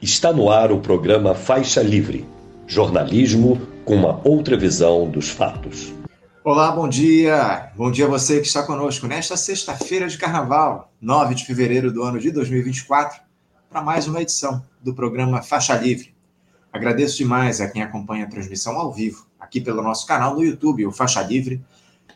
Está no ar o programa Faixa Livre jornalismo com uma outra visão dos fatos. Olá, bom dia! Bom dia a você que está conosco nesta sexta-feira de carnaval, 9 de fevereiro do ano de 2024, para mais uma edição do programa Faixa Livre. Agradeço demais a quem acompanha a transmissão ao vivo, aqui pelo nosso canal no YouTube, o Faixa Livre.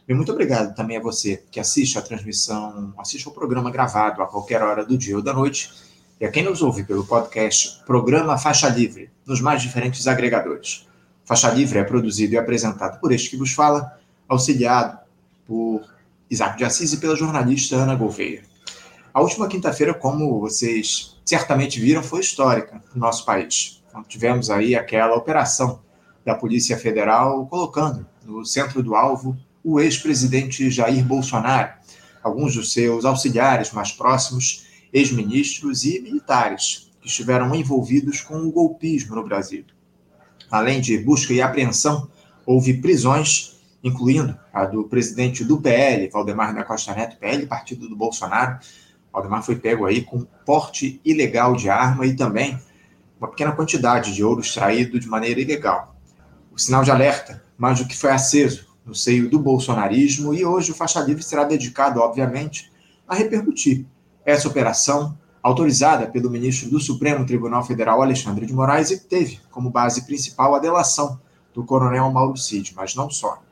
E muito obrigado também a você que assiste a transmissão, assiste ao programa gravado a qualquer hora do dia ou da noite e a quem nos ouve pelo podcast Programa Faixa Livre, nos mais diferentes agregadores. Faixa Livre é produzido e apresentado por este que vos fala, auxiliado por Isaac de Assis e pela jornalista Ana Gouveia. A última quinta-feira, como vocês certamente viram, foi histórica no nosso país. Então, tivemos aí aquela operação da Polícia Federal colocando no centro do alvo o ex-presidente Jair Bolsonaro, alguns dos seus auxiliares mais próximos ex-ministros e militares que estiveram envolvidos com o golpismo no Brasil. Além de busca e apreensão, houve prisões, incluindo a do presidente do PL, Valdemar da Costa Neto, PL, partido do Bolsonaro. Valdemar foi pego aí com porte ilegal de arma e também uma pequena quantidade de ouro extraído de maneira ilegal. O sinal de alerta, mais do que foi aceso no seio do bolsonarismo, e hoje o Faixa Livre será dedicado, obviamente, a repercutir essa operação, autorizada pelo ministro do Supremo Tribunal Federal, Alexandre de Moraes, e teve como base principal a delação do coronel Mauro Cid, mas não só.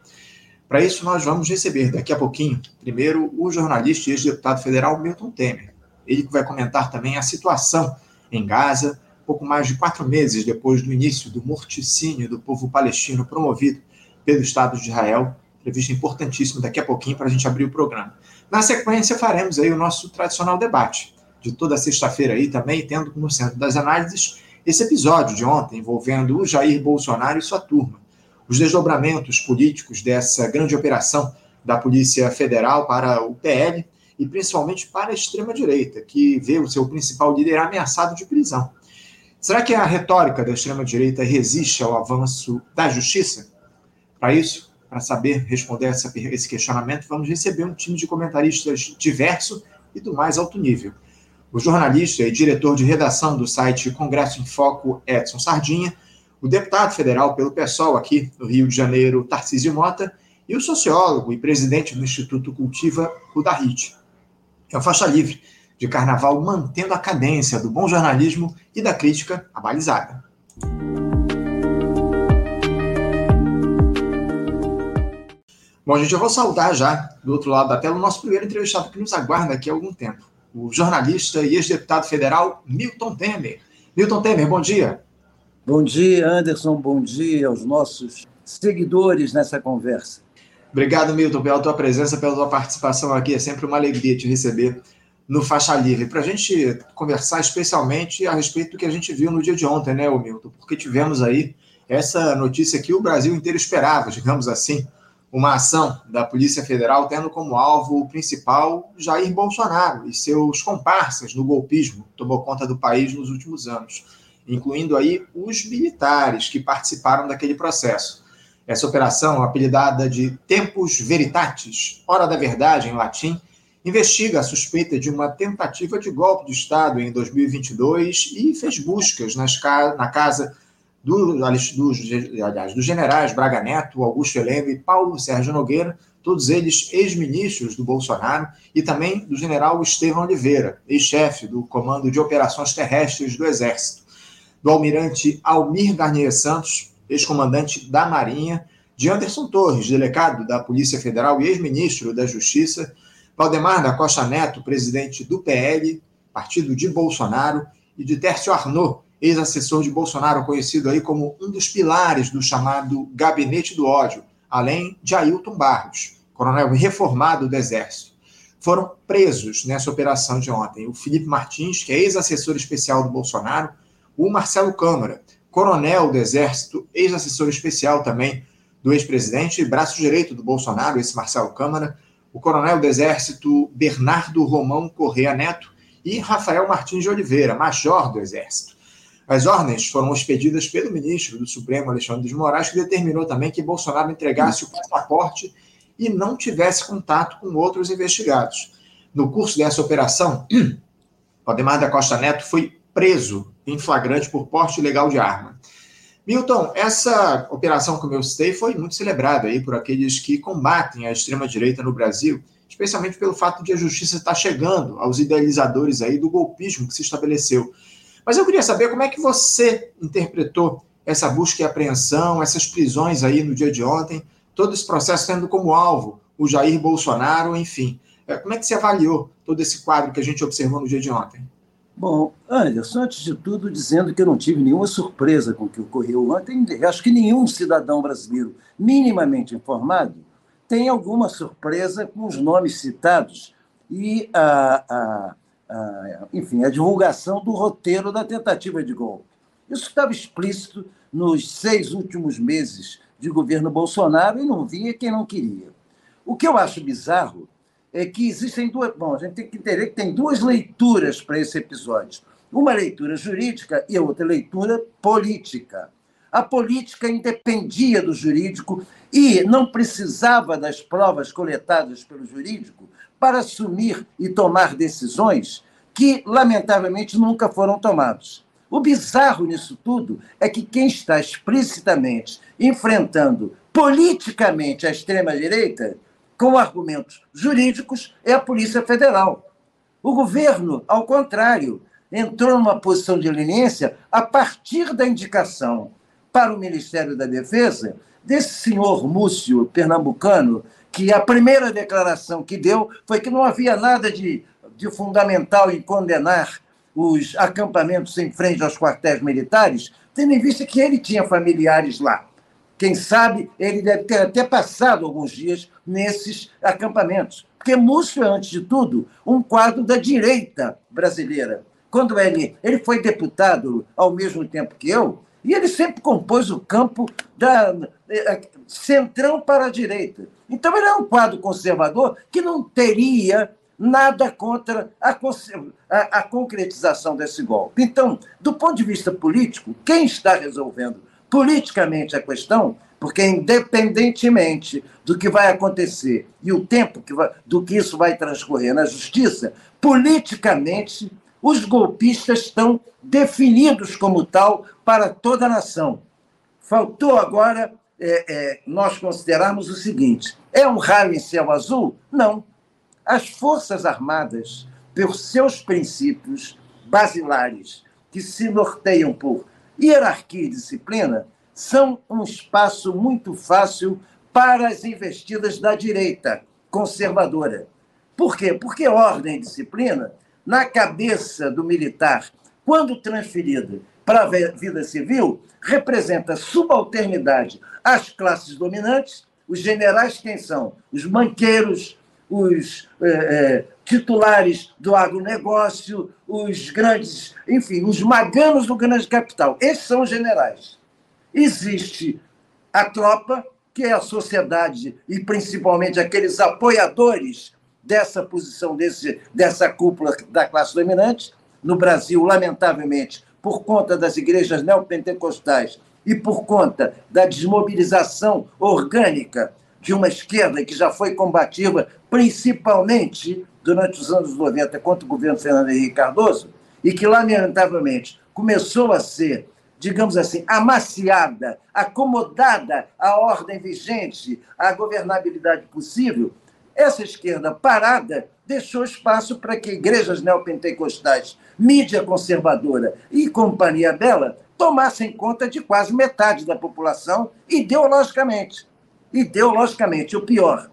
Para isso, nós vamos receber daqui a pouquinho, primeiro, o jornalista e ex-deputado federal Milton Temer. Ele vai comentar também a situação em Gaza, pouco mais de quatro meses depois do início do morticínio do povo palestino promovido pelo Estado de Israel. Entrevista importantíssima daqui a pouquinho para a gente abrir o programa. Na sequência, faremos aí o nosso tradicional debate de toda sexta-feira aí também, tendo como centro das análises esse episódio de ontem envolvendo o Jair Bolsonaro e sua turma. Os desdobramentos políticos dessa grande operação da Polícia Federal para o PL e principalmente para a extrema-direita, que vê o seu principal líder ameaçado de prisão. Será que a retórica da extrema-direita resiste ao avanço da justiça? Para isso, para saber responder essa, esse questionamento, vamos receber um time de comentaristas diverso e do mais alto nível. O jornalista e diretor de redação do site Congresso em Foco, Edson Sardinha, o deputado federal pelo PSOL aqui no Rio de Janeiro, Tarcísio Mota, e o sociólogo e presidente do Instituto Cultiva, Rudarit. É o faixa livre de carnaval mantendo a cadência do bom jornalismo e da crítica abalizada. Bom, gente, eu vou saudar já, do outro lado da tela, o nosso primeiro entrevistado que nos aguarda aqui há algum tempo, o jornalista e ex-deputado federal Milton Temer. Milton Temer, bom dia. Bom dia, Anderson, bom dia aos nossos seguidores nessa conversa. Obrigado, Milton, pela tua presença, pela tua participação aqui. É sempre uma alegria te receber no Faixa Livre, para a gente conversar especialmente a respeito do que a gente viu no dia de ontem, né, Milton? Porque tivemos aí essa notícia que o Brasil inteiro esperava, digamos assim, uma ação da Polícia Federal tendo como alvo principal Jair Bolsonaro e seus comparsas no golpismo que tomou conta do país nos últimos anos, incluindo aí os militares que participaram daquele processo. Essa operação, apelidada de Tempus Veritatis, Hora da Verdade em latim, investiga a suspeita de uma tentativa de golpe de Estado em 2022 e fez buscas nas, na casa do, dos, aliás, dos generais Braga Neto, Augusto Heleno e Paulo Sérgio Nogueira, todos eles ex-ministros do Bolsonaro, e também do general Estevão Oliveira, ex-chefe do Comando de Operações Terrestres do Exército, do almirante Almir Garnier Santos, ex-comandante da Marinha, de Anderson Torres, delegado da Polícia Federal e ex-ministro da Justiça, Valdemar da Costa Neto, presidente do PL, partido de Bolsonaro, e de Tércio Arnaud, ex-assessor de Bolsonaro, conhecido aí como um dos pilares do chamado Gabinete do Ódio, além de Ailton Barros, coronel reformado do Exército. Foram presos nessa operação de ontem o Felipe Martins, que é ex-assessor especial do Bolsonaro, o Marcelo Câmara, coronel do Exército, ex-assessor especial também do ex-presidente, braço direito do Bolsonaro, esse Marcelo Câmara, o coronel do Exército Bernardo Romão Correa Neto e Rafael Martins de Oliveira, major do Exército. As ordens foram expedidas pelo ministro do Supremo, Alexandre de Moraes, que determinou também que Bolsonaro entregasse o passaporte e não tivesse contato com outros investigados. No curso dessa operação, Valdemar da Costa Neto foi preso em flagrante por porte ilegal de arma. Milton, essa operação que eu citei foi muito celebrada aí por aqueles que combatem a extrema-direita no Brasil, especialmente pelo fato de a justiça estar chegando aos idealizadores aí do golpismo que se estabeleceu. Mas eu queria saber como é que você interpretou essa busca e apreensão, essas prisões aí no dia de ontem, todo esse processo tendo como alvo o Jair Bolsonaro, enfim. É, como é que você avaliou todo esse quadro que a gente observou no dia de ontem? Bom, Anderson, antes de tudo, dizendo que eu não tive nenhuma surpresa com o que ocorreu ontem, acho que nenhum cidadão brasileiro minimamente informado tem alguma surpresa com os nomes citados e a, a, a, enfim, a divulgação do roteiro da tentativa de golpe. Isso estava explícito nos seis últimos meses de governo Bolsonaro e não via quem não queria. O que eu acho bizarro é que existem duas. Bom, a gente tem que entender que tem duas leituras para esse episódio: uma leitura jurídica e a outra leitura política. A política independia do jurídico e não precisava das provas coletadas pelo jurídico para assumir e tomar decisões que, lamentavelmente, nunca foram tomadas. O bizarro nisso tudo é que quem está explicitamente enfrentando politicamente a extrema-direita com argumentos jurídicos é a Polícia Federal. O governo, ao contrário, entrou numa posição de leniência a partir da indicação para o Ministério da Defesa desse senhor Múcio, pernambucano, que a primeira declaração que deu foi que não havia nada de, de fundamental em condenar os acampamentos em frente aos quartéis militares, tendo em vista que ele tinha familiares lá. Quem sabe ele deve ter até passado alguns dias nesses acampamentos. Porque Múcio é, antes de tudo, um quadro da direita brasileira. Quando ele, ele foi deputado ao mesmo tempo que eu, e ele sempre compôs o campo da é, centrão para a direita. Então ele é um quadro conservador que não teria nada contra a, a, a, concretização desse golpe. Então, do ponto de vista político, quem está resolvendo politicamente a questão, porque independentemente do que vai acontecer e o tempo que vai, do que isso vai transcorrer na justiça, politicamente os golpistas estão definidos como tal para toda a nação. Faltou agora é, é, nós considerarmos o seguinte: é um raio em céu azul? Não. As Forças Armadas, por seus princípios basilares, que se norteiam por hierarquia e disciplina, são um espaço muito fácil para as investidas da direita conservadora. Por quê? Porque ordem e disciplina, na cabeça do militar, quando transferida para a vida civil, representa subalternidade às classes dominantes. Os generais, quem são? Os banqueiros, os é, é, titulares do agronegócio, os grandes, enfim, os maganos do grande capital. Esses são os generais. Existe a tropa, que é a sociedade e principalmente aqueles apoiadores dessa posição, desse, dessa cúpula da classe dominante. No Brasil, lamentavelmente, por conta das igrejas neopentecostais e por conta da desmobilização orgânica de uma esquerda que já foi combativa, principalmente durante os anos 90 contra o governo Fernando Henrique Cardoso, e que, lamentavelmente, começou a ser, digamos assim, amaciada, acomodada à ordem vigente, à governabilidade possível, essa esquerda parada deixou espaço para que igrejas neopentecostais, mídia conservadora e companhia dela tomassem conta de quase metade da população ideologicamente ideologicamente. O pior,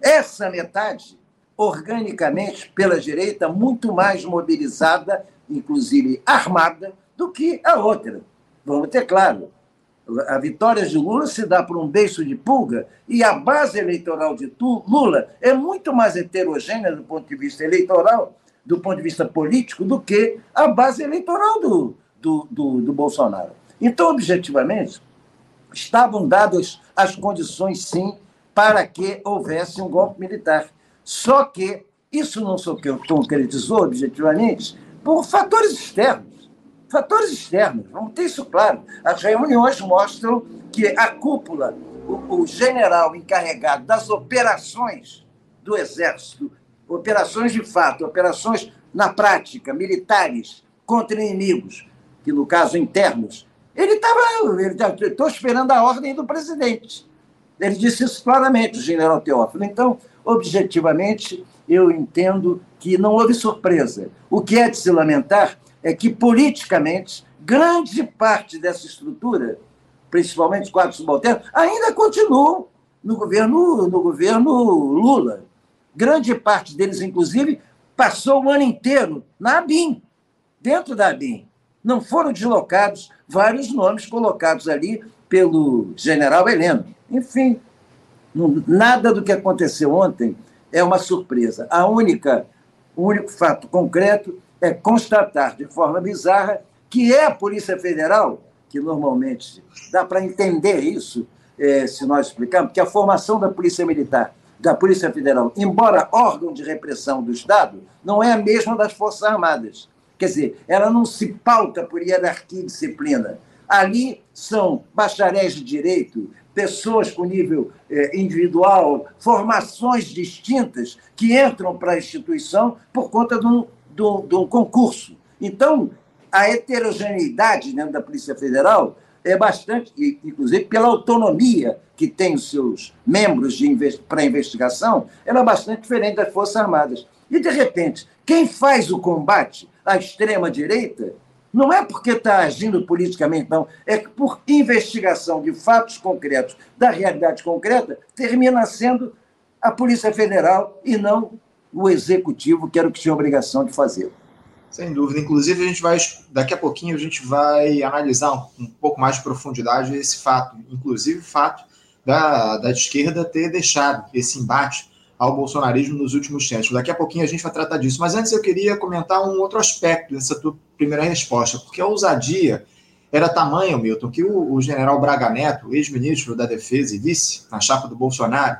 essa metade, organicamente, pela direita, muito mais mobilizada, inclusive armada, do que a outra. Vamos ter claro. A vitória de Lula se dá por um beijo de pulga e a base eleitoral de Lula é muito mais heterogênea do ponto de vista eleitoral, do ponto de vista político, do que a base eleitoral do, do, do, do Bolsonaro. Então, objetivamente, estavam dadas as condições, sim, para que houvesse um golpe militar. Só que isso não se concretizou objetivamente por fatores externos. Fatores externos, vamos ter isso claro. As reuniões mostram que a cúpula, o, o general encarregado das operações do Exército, operações de fato, operações na prática, militares contra inimigos, que no caso internos, ele estava. Estou esperando a ordem do presidente. Ele disse isso claramente, o general Teófilo. Então, objetivamente, eu entendo que não houve surpresa. O que é de se lamentar é que, politicamente, grande parte dessa estrutura, principalmente os quadros subalternos, ainda continuam no governo, no governo Lula. Grande parte deles, inclusive, passou o ano inteiro na ABIN, dentro da ABIN. Não foram deslocados vários nomes colocados ali pelo general Heleno. Enfim, nada do que aconteceu ontem é uma surpresa. A única, o único fato concreto é constatar de forma bizarra que é a Polícia Federal, que normalmente dá para entender isso, é, se nós explicarmos, que a formação da Polícia Militar, da Polícia Federal, embora órgão de repressão do Estado, não é a mesma das Forças Armadas. Quer dizer, ela não se pauta por hierarquia e disciplina. Ali são bacharéis de direito, pessoas com nível eh, individual, formações distintas que entram para a instituição por conta de um, de um concurso. Então, a heterogeneidade dentro da Polícia Federal é bastante, inclusive pela autonomia que tem os seus membros para investigação, ela é bastante diferente das Forças Armadas. E, de repente, quem faz o combate à extrema-direita não é porque está agindo politicamente, não, é que por investigação de fatos concretos, da realidade concreta, termina sendo a Polícia Federal e não o Executivo, que era o que tinha obrigação de fazer. Sem dúvida. Inclusive, a gente vai, daqui a pouquinho, a gente vai analisar um, um pouco mais de profundidade esse fato, inclusive o fato da, da esquerda ter deixado esse embate ao bolsonarismo nos últimos tempos. Daqui a pouquinho a gente vai tratar disso. Mas antes eu queria comentar um outro aspecto dessa tua primeira resposta, porque a ousadia era tamanho, Milton, que o, o general Braga Neto, ex-ministro da Defesa e vice na chapa do Bolsonaro,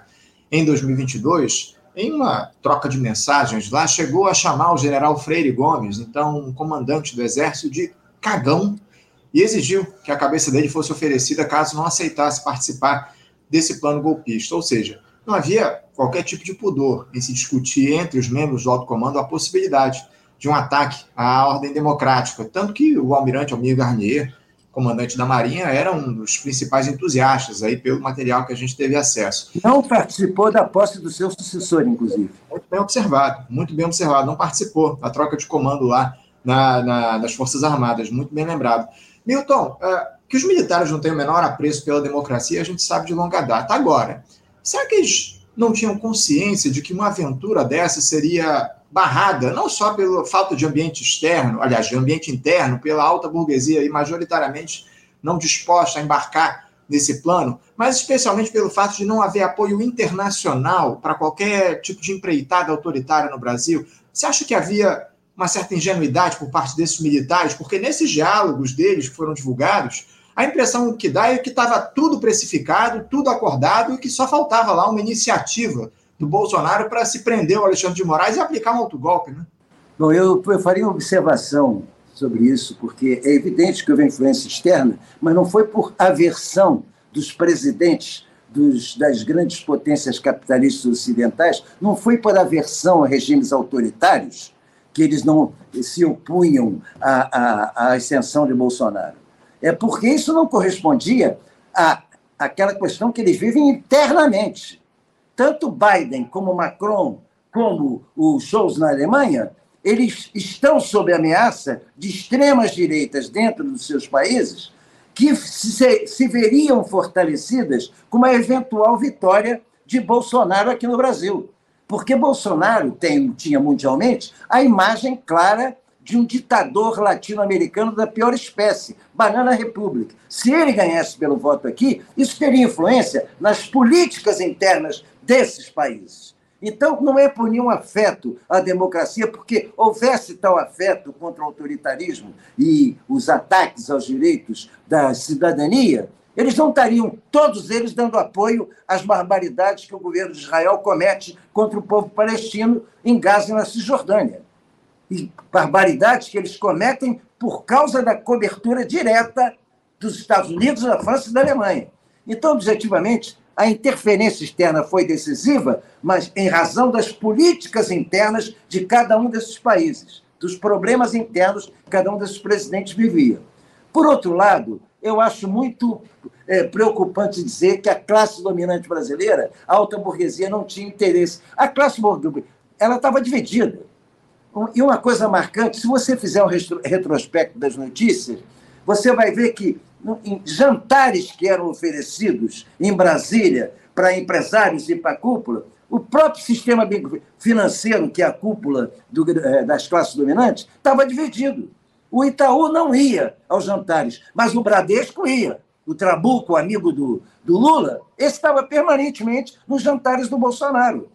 em 2022, em uma troca de mensagens lá, chegou a chamar o general Freire Gomes, então um comandante do exército, de cagão e exigiu que a cabeça dele fosse oferecida caso não aceitasse participar desse plano golpista. Ou seja, não havia qualquer tipo de pudor em se discutir entre os membros do alto comando a possibilidade de um ataque à ordem democrática. Tanto que o almirante Almir Garnier comandante da Marinha, era um dos principais entusiastas aí pelo material que a gente teve acesso. Não participou da posse do seu sucessor, inclusive. Muito bem observado, muito bem observado. Não participou da troca de comando lá na, na, nas Forças Armadas, muito bem lembrado. Milton, uh, que os militares não têm o menor apreço pela democracia, a gente sabe de longa data. Agora, será que eles não tinham consciência de que uma aventura dessa seria barrada, não só pela falta de ambiente externo, aliás, de ambiente interno, pela alta burguesia e majoritariamente não disposta a embarcar nesse plano, mas especialmente pelo fato de não haver apoio internacional para qualquer tipo de empreitada autoritária no Brasil. Você acha que havia uma certa ingenuidade por parte desses militares? Porque nesses diálogos deles que foram divulgados, a impressão que dá é que estava tudo precificado, tudo acordado e que só faltava lá uma iniciativa do Bolsonaro para se prender o Alexandre de Moraes e aplicar um autogolpe, né? Bom, eu, eu faria uma observação sobre isso, porque é evidente que houve influência externa, mas não foi por aversão dos presidentes dos, das grandes potências capitalistas ocidentais, não foi por aversão a regimes autoritários que eles não se opunham à, à, à ascensão de Bolsonaro. É porque isso não correspondia à, àquela questão que eles vivem internamente tanto Biden como Macron, como o Scholz na Alemanha, eles estão sob ameaça de extremas direitas dentro dos seus países que se, se veriam fortalecidas com uma eventual vitória de Bolsonaro aqui no Brasil. Porque Bolsonaro tem, tinha mundialmente a imagem clara de um ditador latino-americano da pior espécie, Banana Republic. Se ele ganhasse pelo voto aqui, isso teria influência nas políticas internas desses países. Então, não é por nenhum afeto à democracia, porque houvesse tal afeto contra o autoritarismo e os ataques aos direitos da cidadania, eles não estariam, todos eles, dando apoio às barbaridades que o governo de Israel comete contra o povo palestino em Gaza e na Cisjordânia. E barbaridades que eles cometem por causa da cobertura direta dos Estados Unidos, da França e da Alemanha. Então, objetivamente, a interferência externa foi decisiva, mas em razão das políticas internas de cada um desses países, dos problemas internos que cada um desses presidentes vivia. Por outro lado, eu acho muito é, preocupante dizer que a classe dominante brasileira, a alta burguesia, não tinha interesse. A classe burguesia ela estava dividida. E uma coisa marcante, se você fizer um retrospecto das notícias, você vai ver que em jantares que eram oferecidos em Brasília para empresários e para a cúpula, o próprio sistema financeiro, que é a cúpula do, é, das classes dominantes, estava dividido. O Itaú não ia aos jantares, mas o Bradesco ia. O Trabuco, amigo do, do Lula, estava permanentemente nos jantares do Bolsonaro.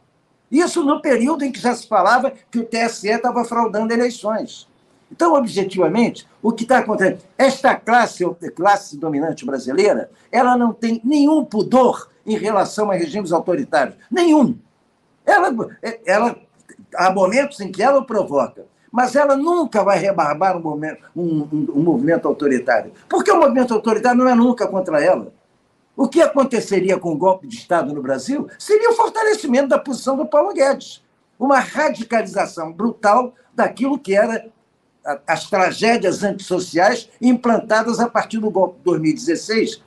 Isso no período em que já se falava que o TSE estava fraudando eleições. Então, objetivamente, o que está acontecendo? Esta classe, classe dominante brasileira, ela não tem nenhum pudor em relação a regimes autoritários. Nenhum. Ela, ela, há momentos em que ela o provoca, mas ela nunca vai rebarbar um, momento, um, um, um movimento autoritário. Porque o movimento autoritário não é nunca contra ela. O que aconteceria com o golpe de Estado no Brasil seria o fortalecimento da posição do Paulo Guedes. Uma radicalização brutal daquilo que era as tragédias antissociais implantadas a partir do golpe de 2016.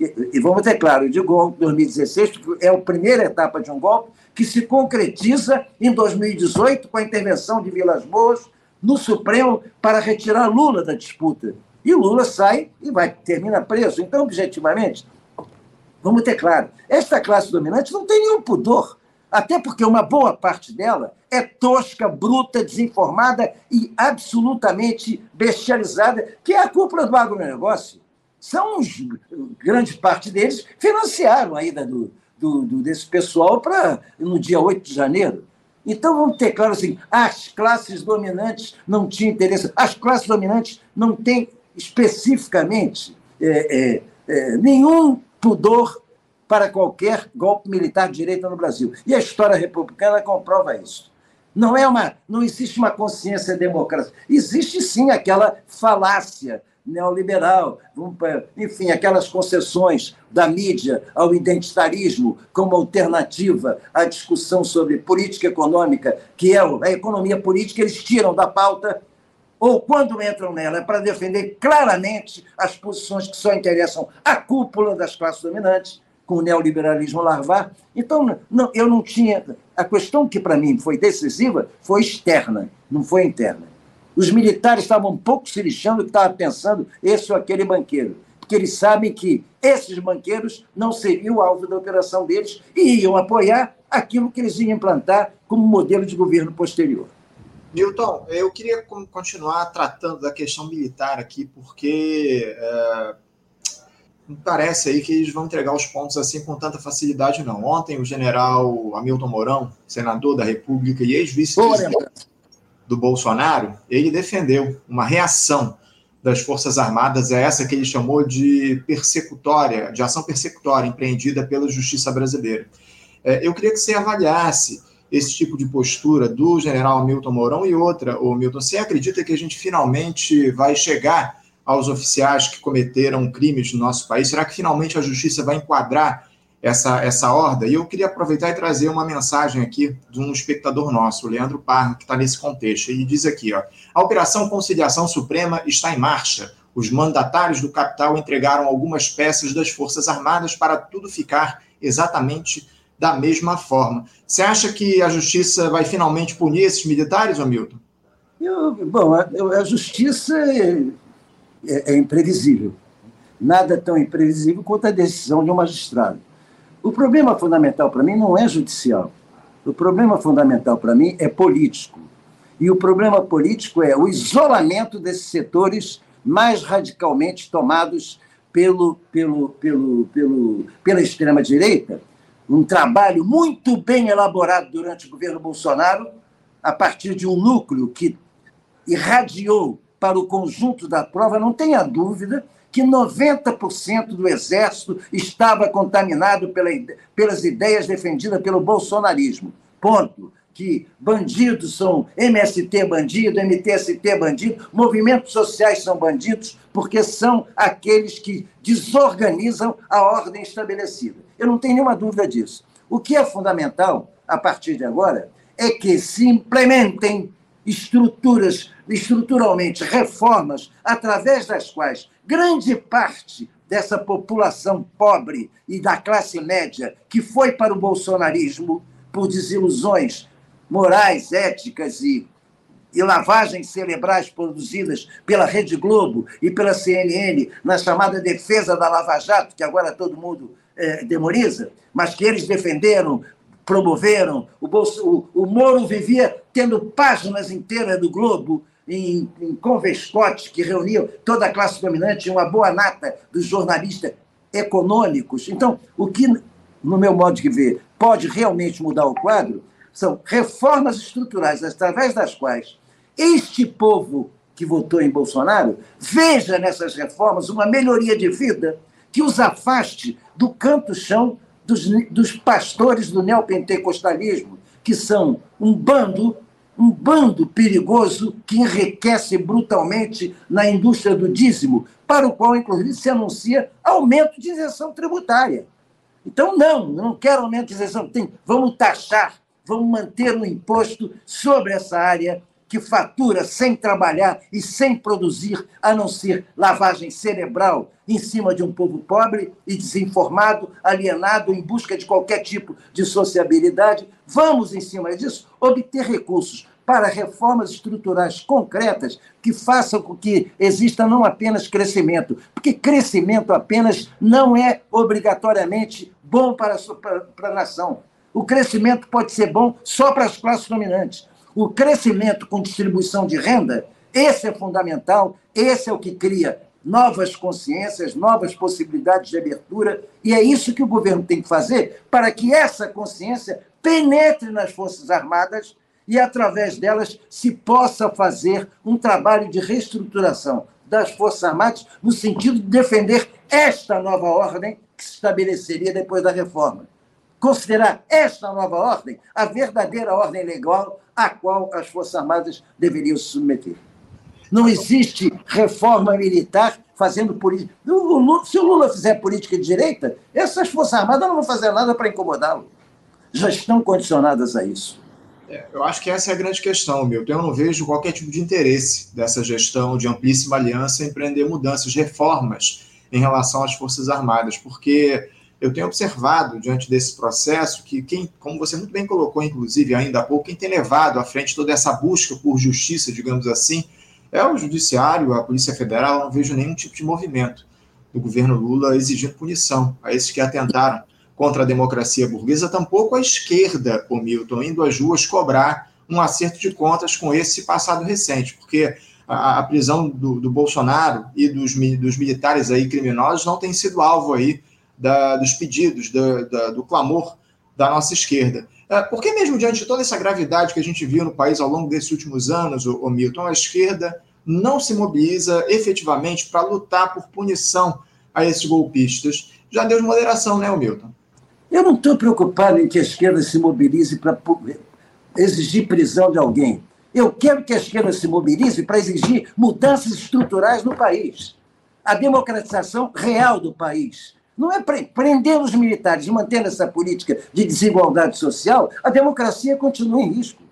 E vamos ter claro, eu digo golpe de 2016 porque é a primeira etapa de um golpe que se concretiza em 2018 com a intervenção de Vilas Boas no Supremo para retirar Lula da disputa. E Lula sai e vai termina preso. Então, objetivamente, Vamos ter claro, esta classe dominante não tem nenhum pudor, até porque uma boa parte dela é tosca, bruta, desinformada e absolutamente bestializada, que é a cúpula do agronegócio. São os, grande parte deles financiaram a ida do, do, do, desse pessoal para no dia 8 de janeiro. Então vamos ter claro assim: as classes dominantes não tinham interesse, as classes dominantes não têm especificamente é, é, é, nenhum pudor para qualquer golpe militar de direita no Brasil. E a história republicana comprova isso. Não é uma, não existe uma consciência democrática. Existe sim aquela falácia neoliberal, enfim, aquelas concessões da mídia ao identitarismo como alternativa à discussão sobre política econômica, que é a economia política, eles tiram da pauta ou quando entram nela, é para defender claramente as posições que só interessam à cúpula das classes dominantes, com o neoliberalismo larvar. Então, não, eu não tinha. A questão que para mim foi decisiva foi externa, não foi interna. Os militares estavam um pouco se lixando que estava pensando esse ou aquele banqueiro, porque eles sabem que esses banqueiros não seriam o alvo da operação deles e iam apoiar aquilo que eles iam implantar como modelo de governo posterior. Newton, eu queria continuar tratando da questão militar aqui, porque não parece aí que eles vão entregar os pontos assim com tanta facilidade, não. Ontem, o general Hamilton Mourão, senador da República e ex-vice-presidente do Bolsonaro, ele defendeu uma reação das Forças Armadas a essa que ele chamou de persecutória, de ação persecutória empreendida pela justiça brasileira. É, eu queria que você avaliasse esse tipo de postura do general Milton Mourão e outra, o Milton, você acredita que a gente finalmente vai chegar aos oficiais que cometeram crimes no nosso país? Será que finalmente a justiça vai enquadrar essa, essa horda? E eu queria aproveitar e trazer uma mensagem aqui de um espectador nosso, o Leandro Parra, que está nesse contexto. Ele diz aqui: ó, a Operação Conciliação Suprema está em marcha. Os mandatários do capital entregaram algumas peças das Forças Armadas para tudo ficar exatamente da mesma forma. Você acha que a justiça vai finalmente punir esses militares, Hamilton? Eu, bom, a, a justiça é, é, é, imprevisível. Nada tão imprevisível quanto a decisão de um magistrado. O problema fundamental para mim não é judicial. O problema fundamental para mim é político. E o problema político é o isolamento desses setores mais radicalmente tomados pelo, pelo, pelo, pelo, pela extrema-direita, um trabalho muito bem elaborado durante o governo Bolsonaro, a partir de um núcleo que irradiou para o conjunto da prova, não tenha dúvida que 90% do Exército estava contaminado pela, pelas ideias defendidas pelo bolsonarismo. Ponto. Que bandidos são MST bandido, MTST bandido, movimentos sociais são bandidos, porque são aqueles que desorganizam a ordem estabelecida. Eu não tenho nenhuma dúvida disso. O que é fundamental, a partir de agora, é que se implementem estruturas, estruturalmente reformas através das quais grande parte dessa população pobre e da classe média que foi para o bolsonarismo por desilusões morais, éticas e, e lavagens cerebrais produzidas pela Rede Globo e pela CNN na chamada defesa da Lava Jato, que agora todo mundo é, demoniza, mas que eles defenderam, promoveram. O, Bolso, o, o Moro vivia tendo páginas inteiras do Globo em, em convescotes que reuniam toda a classe dominante, uma boa nata dos jornalistas econômicos. Então, o que, no meu modo de ver, pode realmente mudar o quadro são reformas estruturais através das quais este povo que votou em Bolsonaro veja nessas reformas uma melhoria de vida que os afaste do canto-chão dos, dos pastores do neopentecostalismo, que são um bando um bando perigoso que enriquece brutalmente na indústria do dízimo, para o qual, inclusive, se anuncia aumento de isenção tributária. Então, não, não quero aumento de isenção. Tem, vamos taxar, vamos manter um imposto sobre essa área que fatura sem trabalhar e sem produzir, a não ser lavagem cerebral em cima de um povo pobre e desinformado, alienado, em busca de qualquer tipo de sociabilidade. Vamos, em cima disso, obter recursos para reformas estruturais concretas que façam com que exista não apenas crescimento, porque crescimento apenas não é obrigatoriamente bom para a, para, a nação. O crescimento pode ser bom só para as classes dominantes. O crescimento com distribuição de renda, esse é fundamental, esse é o que cria novas consciências, novas possibilidades de abertura, e é isso que o governo tem que fazer para que essa consciência penetre nas Forças Armadas e, através delas, se possa fazer um trabalho de reestruturação das Forças Armadas no sentido de defender esta nova ordem que se estabeleceria depois da reforma. Considerar esta nova ordem a verdadeira ordem legal a qual as Forças Armadas deveriam se submeter. Não existe reforma militar fazendo política. Se o Lula fizer política de direita, essas Forças Armadas não vão fazer nada para incomodá-lo. Já estão condicionadas a isso. É, eu acho que essa é a grande questão, Milton. Eu não vejo qualquer tipo de interesse dessa gestão de amplíssima aliança em empreender mudanças, reformas em relação às Forças Armadas, porque eu tenho observado, diante desse processo, que quem, como você muito bem colocou, inclusive, ainda há pouco, quem tem levado à frente toda essa busca por justiça, digamos assim, é o Judiciário, a Polícia Federal. Eu não vejo nenhum tipo de movimento do governo Lula exigindo punição a esses que atentaram contra a democracia burguesa, tampouco a esquerda, o Milton, indo às ruas cobrar um acerto de contas com esse passado recente, porque a, a prisão do, do, Bolsonaro e dos, dos, militares aí criminosos não tem sido alvo aí da, dos pedidos, da, da, do clamor da nossa esquerda. É, porque mesmo diante de toda essa gravidade que a gente viu no país ao longo desses últimos anos, o Milton, a esquerda não se mobiliza efetivamente para lutar por punição a esses golpistas. Já deu de moderação, né, Milton? Eu não estou preocupado em que a esquerda se mobilize para exigir prisão de alguém. Eu quero que a esquerda se mobilize para exigir mudanças estruturais no país. A democratização real do país. Não é prender os militares e manter essa política de desigualdade social, a democracia continua em risco.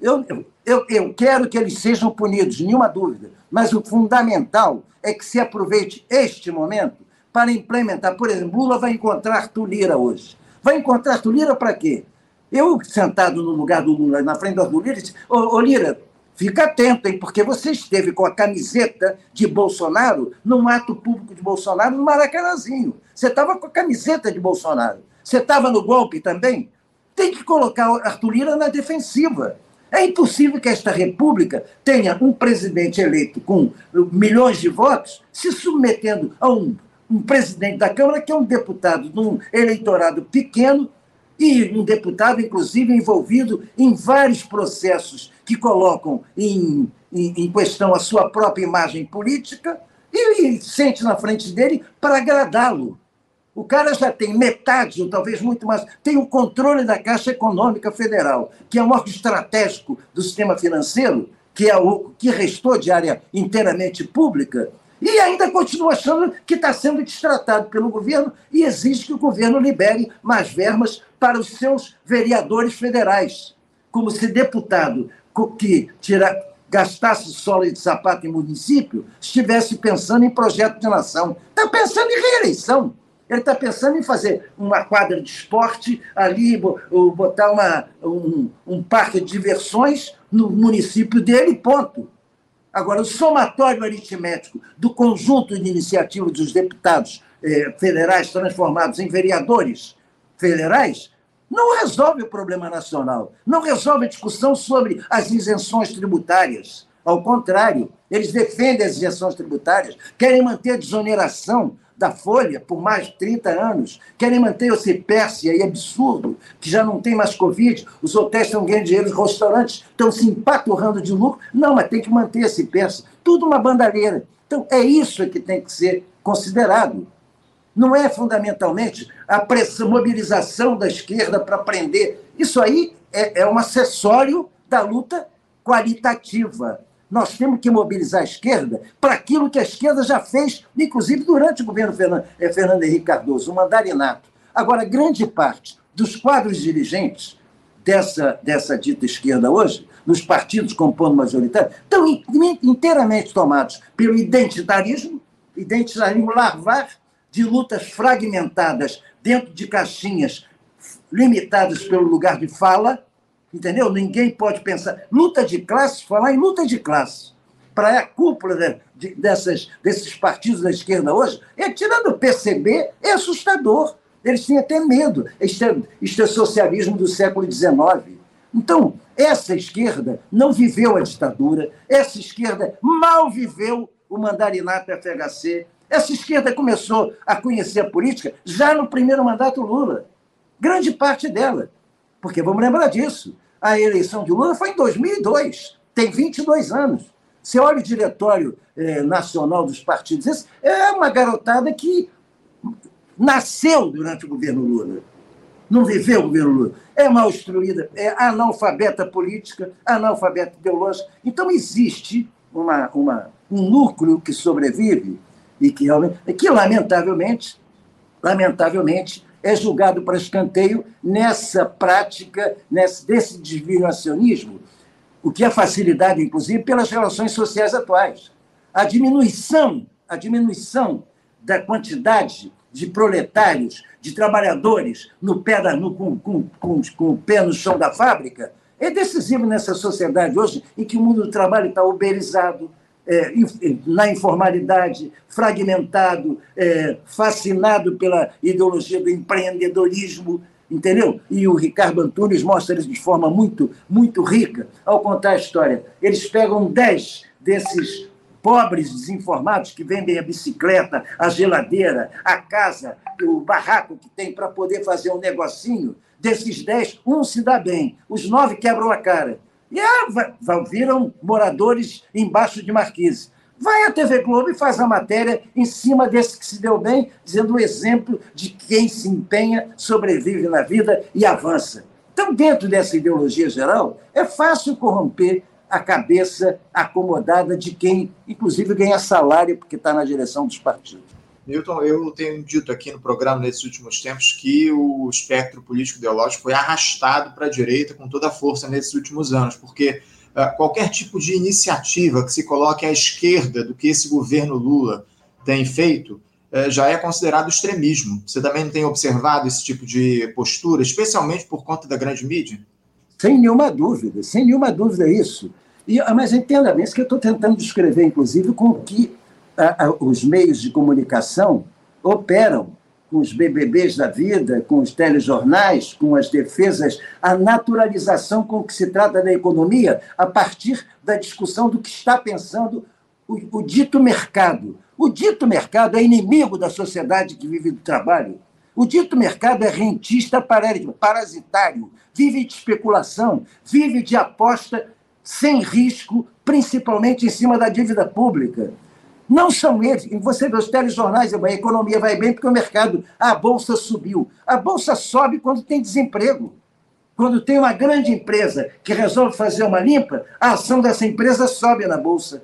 Eu, eu, eu quero que eles sejam punidos, nenhuma dúvida, mas o fundamental é que se aproveite este momento para implementar. Por exemplo, Lula vai encontrar Arthur Lira hoje. Vai encontrar Arthur Lira para quê? Eu, sentado no lugar do Lula, na frente do Lira, disse: Ô, ô Lira, fica atento, hein, porque você esteve com a camiseta de Bolsonaro num ato público de Bolsonaro no Maracanãzinho. Você estava com a camiseta de Bolsonaro. Você estava no golpe também? Tem que colocar Arthur Lira na defensiva. É impossível que esta república tenha um presidente eleito com milhões de votos se submetendo a um um presidente da Câmara que é um deputado de um eleitorado pequeno e um deputado, inclusive, envolvido em vários processos que colocam em, em, em questão a sua própria imagem política e, e sente na frente dele para agradá-lo. O cara já tem metade, ou talvez muito mais, tem o controle da Caixa Econômica Federal, que é um órgão estratégico do sistema financeiro, que é o que restou de área inteiramente pública, e ainda continua achando que está sendo destratado pelo governo e exige que o governo libere mais verbas para os seus vereadores federais. Como se deputado que tira, gastasse solo de sapato em município estivesse pensando em projeto de nação. Está pensando em reeleição. Ele está pensando em fazer uma quadra de esporte ali, botar uma, um, um parque de diversões no município dele, ponto. Agora, o somatório aritmético do conjunto de iniciativas dos deputados eh, federais transformados em vereadores federais não resolve o problema nacional, não resolve a discussão sobre as isenções tributárias. Ao contrário, eles defendem as isenções tributárias, querem manter a desoneração da Folha por mais de 30 anos, querem manter o CIPERS, e é absurdo, que já não tem mais Covid, os hotéis estão ganhando dinheiro, os restaurantes estão se empaturrando de lucro. Não, mas tem que manter esse CIPERS. Tudo uma bandalheira. Então, é isso que tem que ser considerado. Não é fundamentalmente a pressão, mobilização da esquerda para prender. Isso aí é, é um acessório da luta qualitativa. Nós temos que mobilizar a esquerda para aquilo que a esquerda já fez, inclusive durante o governo Fernando, eh, Fernando Henrique Cardoso, o mandarinato. Agora, grande parte dos quadros dirigentes dessa, dessa dita esquerda hoje, nos partidos compondo majoritário, estão inteiramente tomados pelo identitarismo, identitarismo larvar de lutas fragmentadas dentro de caixinhas limitadas pelo lugar de fala, Entendeu? Ninguém pode pensar. Luta de classe, falar em luta de classe. Para a cúpula de, de, dessas, desses partidos da esquerda hoje, é, tirando o PCB, é assustador. Eles têm até medo. Isto é, isto é socialismo do século XIX. Então, essa esquerda não viveu a ditadura, essa esquerda mal viveu o mandarinato FHC, essa esquerda começou a conhecer a política já no primeiro mandato Lula. Grande parte dela. Porque vamos lembrar disso. A eleição de Lula foi em 2002, tem 22 anos. Você olha o diretório eh, nacional dos partidos, esse é uma garotada que nasceu durante o governo Lula. Não viveu o governo Lula. É mal instruída, é analfabeta política, analfabeta ideológica. Então, existe uma, uma, um núcleo que sobrevive e que realmente, que lamentavelmente, lamentavelmente, é julgado para escanteio nessa prática, nesse, desse desviacionismo, o que é facilidade, inclusive, pelas relações sociais atuais. A diminuição, a diminuição da quantidade de proletários, de trabalhadores no pé da, no, com, com, com, com o pé no chão da fábrica, é decisivo nessa sociedade hoje em que o mundo do trabalho está uberizado, é, na informalidade, fragmentado, é, fascinado pela ideologia do empreendedorismo, entendeu? E o Ricardo Antunes mostra isso de forma muito, muito rica ao contar a história. Eles pegam dez desses pobres desinformados que vendem a bicicleta, a geladeira, a casa, o barraco que tem para poder fazer um negocinho. Desses dez, um se dá bem, os nove quebram a cara. E ah, viram moradores embaixo de marquise. Vai à TV Globo e faz a matéria em cima desse que se deu bem, dizendo o exemplo de quem se empenha, sobrevive na vida e avança. Então, dentro dessa ideologia geral, é fácil corromper a cabeça acomodada de quem, inclusive, ganha salário porque está na direção dos partidos. Milton, eu tenho dito aqui no programa nesses últimos tempos que o espectro político-ideológico foi arrastado para a direita com toda a força nesses últimos anos, porque uh, qualquer tipo de iniciativa que se coloque à esquerda do que esse governo Lula tem feito uh, já é considerado extremismo. Você também não tem observado esse tipo de postura, especialmente por conta da grande mídia? Sem nenhuma dúvida, sem nenhuma dúvida isso. E, mas entenda bem, isso que eu estou tentando descrever, inclusive, com os meios de comunicação operam com os BBBs da vida, com os telejornais, com as defesas, a naturalização com que se trata da economia a partir da discussão do que está pensando o, o dito mercado. O dito mercado é inimigo da sociedade que vive do trabalho. O dito mercado é rentista parasitário, vive de especulação, vive de aposta sem risco, principalmente em cima da dívida pública. Não são eles. E você vê os telejornais, a economia vai bem porque o mercado, a bolsa subiu. A bolsa sobe quando tem desemprego. Quando tem uma grande empresa que resolve fazer uma limpa, a ação dessa empresa sobe na bolsa.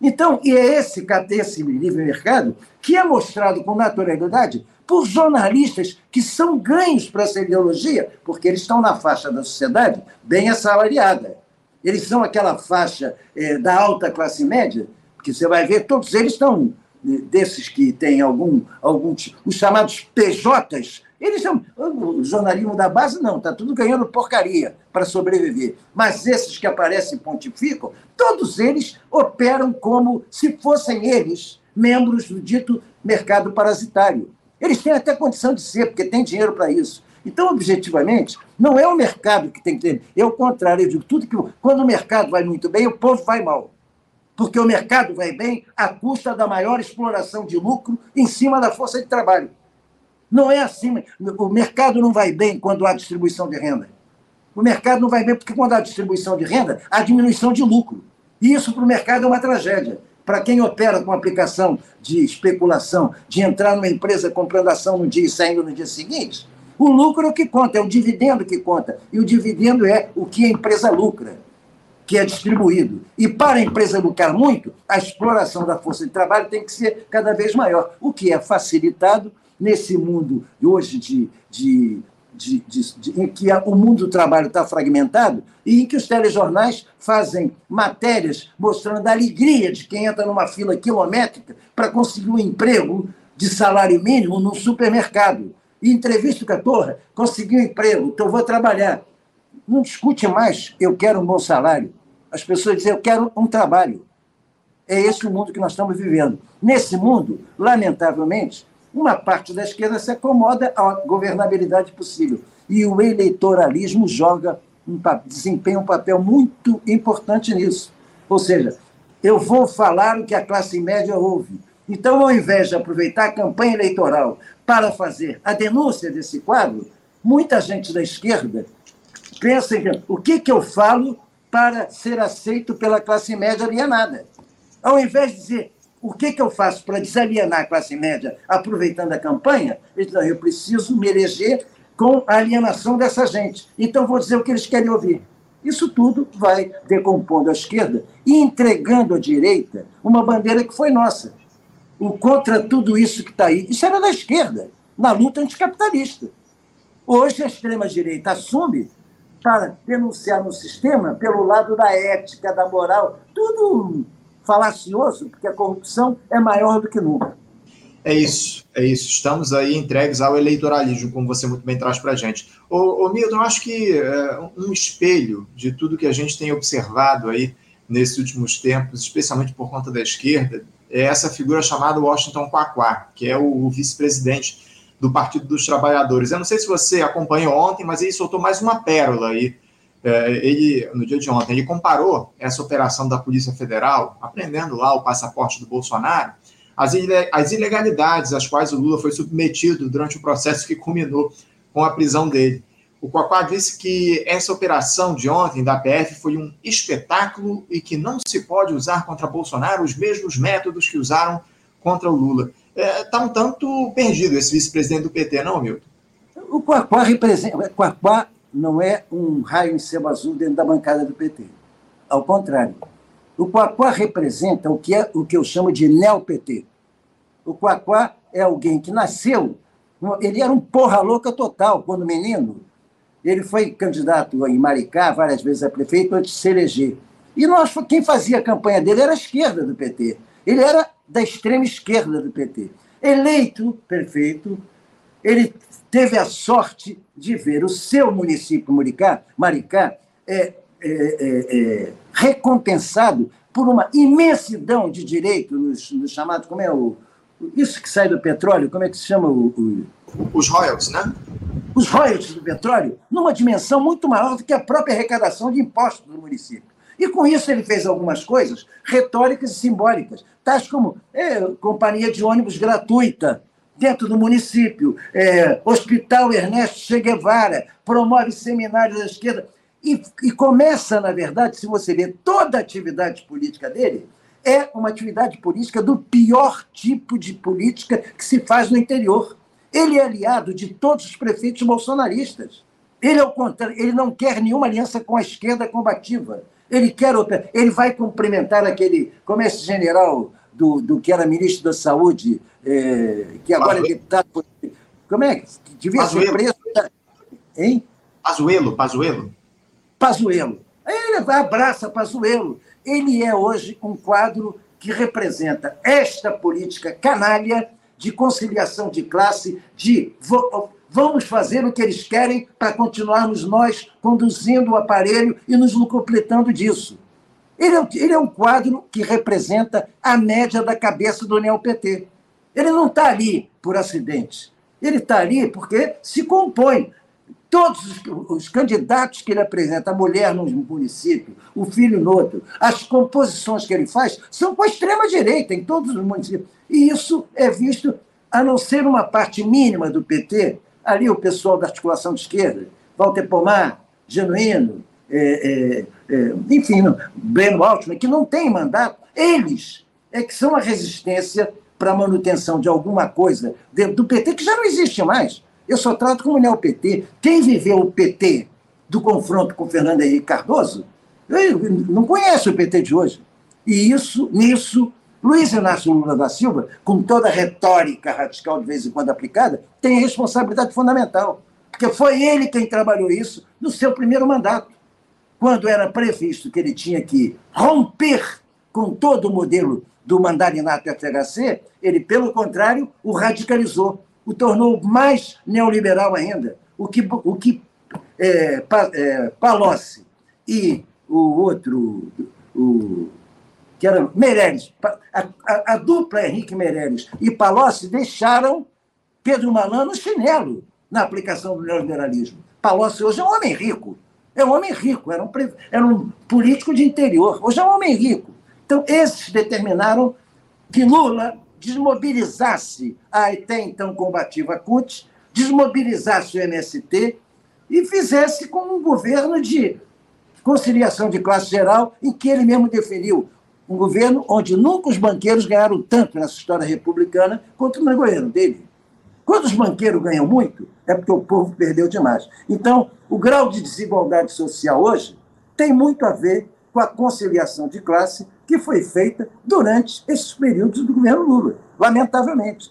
Então, e é esse, esse livre mercado que é mostrado com naturalidade por jornalistas que são ganhos para essa ideologia, porque eles estão na faixa da sociedade bem assalariada. Eles são aquela faixa é, da alta classe média, que você vai ver, todos eles estão, desses que têm algum, algum os chamados PJs, eles são. O jornalismo da base, não, está tudo ganhando porcaria para sobreviver. Mas esses que aparecem e pontificam, todos eles operam como se fossem eles membros do dito mercado parasitário. Eles têm até condição de ser, porque tem dinheiro para isso. Então, objetivamente, não é o mercado que tem que ter. É o contrário. Eu digo tudo que. Quando o mercado vai muito bem, o povo vai mal. Porque o mercado vai bem à custa da maior exploração de lucro em cima da força de trabalho. Não é assim. O mercado não vai bem quando há distribuição de renda. O mercado não vai bem porque quando há distribuição de renda, há diminuição de lucro. E isso para o mercado é uma tragédia. Para quem opera com aplicação de especulação, de entrar numa empresa comprando ação no dia e saindo no dia seguinte, o lucro é o que conta, é o dividendo que conta. E o dividendo é o que a empresa lucra, que é distribuído. E para a empresa lucrar muito, a exploração da força de trabalho tem que ser cada vez maior, o que é facilitado nesse mundo hoje de, de, de, de em que o mundo do trabalho está fragmentado e em que os telejornais fazem matérias mostrando a alegria de quem entra numa fila quilométrica para conseguir um emprego de salário mínimo num supermercado e entrevista com a torre, consegui um emprego, então vou trabalhar. Não discute mais, eu quero um bom salário. As pessoas dizem, eu quero um trabalho. É esse o mundo que nós estamos vivendo. Nesse mundo, lamentavelmente, uma parte da esquerda se acomoda à governabilidade possível. E o eleitoralismo joga, um, desempenha um papel muito importante nisso. Ou seja, eu vou falar o que a classe média ouve. Então, ao invés de aproveitar a campanha eleitoral para fazer a denúncia desse quadro, muita gente da esquerda pensa em o que, que eu falo para ser aceito pela classe média alienada. Ao invés de dizer o que, que eu faço para desalienar a classe média aproveitando a campanha, eles dizem, eu preciso me eleger com a alienação dessa gente. Então vou dizer o que eles querem ouvir. Isso tudo vai decompondo a esquerda e entregando à direita uma bandeira que foi nossa o contra tudo isso que está aí. Isso era da esquerda, na luta anticapitalista. Hoje a extrema-direita assume para denunciar no sistema pelo lado da ética, da moral, tudo falacioso, porque a corrupção é maior do que nunca. É isso, é isso. Estamos aí entregues ao eleitoralismo, como você muito bem traz para a gente. Ô, ô Milton, acho que é, um espelho de tudo que a gente tem observado aí nesses últimos tempos, especialmente por conta da esquerda, é essa figura chamada Washington Quaquá, que é o vice-presidente do Partido dos Trabalhadores. Eu não sei se você acompanhou ontem, mas ele soltou mais uma pérola aí. É, ele, no dia de ontem, ele comparou essa operação da Polícia Federal, aprendendo lá o passaporte do Bolsonaro, as, as ilegalidades às quais o Lula foi submetido durante o processo que culminou com a prisão dele. O Quaquá disse que essa operação de ontem da PF foi um espetáculo e que não se pode usar contra Bolsonaro os mesmos métodos que usaram contra o Lula. Está é, tá um tanto perdido esse vice-presidente do PT, não, Milton? O Quaquá representa. Não é um raio em céu azul dentro da bancada do PT. Ao contrário. O Quaquá representa o que, é, o que eu chamo de neo-PT. O Quaquá é alguém que nasceu. Ele era um porra louca total quando menino ele foi candidato em Maricá várias vezes a prefeito antes de se eleger. E nós, quem fazia a campanha dele era a esquerda do PT. Ele era da extrema esquerda do PT. Eleito prefeito, ele teve a sorte de ver o seu município, Maricá, Maricá é, é, é, é, recompensado por uma imensidão de direitos nos, nos chamados, como é o, isso que sai do petróleo, como é que se chama o, o... os royalties, né? os royalties do petróleo numa dimensão muito maior do que a própria arrecadação de impostos do município. E com isso ele fez algumas coisas retóricas e simbólicas, tais como é, companhia de ônibus gratuita dentro do município, é, Hospital Ernesto Che Guevara, promove seminários da esquerda. E, e começa, na verdade, se você ver toda a atividade política dele, é uma atividade política do pior tipo de política que se faz no interior ele é aliado de todos os prefeitos bolsonaristas. Ele, ao contrário, ele não quer nenhuma aliança com a esquerda combativa. Ele quer ele vai cumprimentar aquele, como é esse general do, do que era ministro da Saúde, é, que agora Pazuelo. é deputado. Como é que devia ser preso? Hein? Pazuelo, Pazuelo. Pazuelo. Ele ele abraça Pazuello. Ele é hoje um quadro que representa esta política canalha de conciliação de classe, de vamos fazer o que eles querem para continuarmos nós conduzindo o aparelho e nos completando disso. Ele é, ele é um quadro que representa a média da cabeça do NeoPT. Ele não está ali por acidente. Ele está ali porque se compõe. Todos os, os, candidatos que ele apresenta, a mulher num município, o filho no outro, as composições que ele faz são com a extrema-direita em todos os municípios. E isso é visto, a não ser uma parte mínima do PT, ali o pessoal da articulação de esquerda, Walter Pomar, Genuíno, é, é, é, enfim, Breno Altman, que não tem mandato, eles é que são a resistência para a manutenção de alguma coisa dentro do PT, que já não existe mais. Eu só trato como neo-PT. Quem viveu o PT do confronto com Fernando Henrique Cardoso não conhece o PT de hoje. E isso, nisso, Luiz Inácio Lula da Silva, com toda a retórica radical de vez em quando aplicada, tem responsabilidade fundamental. Porque foi ele quem trabalhou isso no seu primeiro mandato, quando era previsto que ele tinha que romper com todo o modelo do mandarinato FHC, ele, pelo contrário, o radicalizou, o tornou mais neoliberal ainda. O que, o que é, pa, Palocci e o outro, o, que era Meirelles, a, a, a, dupla Henrique Meirelles e Palocci deixaram Pedro Malan no chinelo na aplicação do neoliberalismo. Palocci hoje é um homem rico, é um homem rico, era um, era um político de interior, hoje é um homem rico. Então, esses determinaram que Lula desmobilizasse a até então combativa CUT, desmobilizasse o MST e fizesse com um governo de conciliação de classe geral, em que ele mesmo definiu um governo onde nunca os banqueiros ganharam tanto nessa história republicana quanto no governo dele. Quando os banqueiros ganham muito, é porque o povo perdeu demais. Então, o grau de desigualdade social hoje tem muito a ver com a conciliação de classe que foi feita durante esses períodos do governo Lula, lamentavelmente.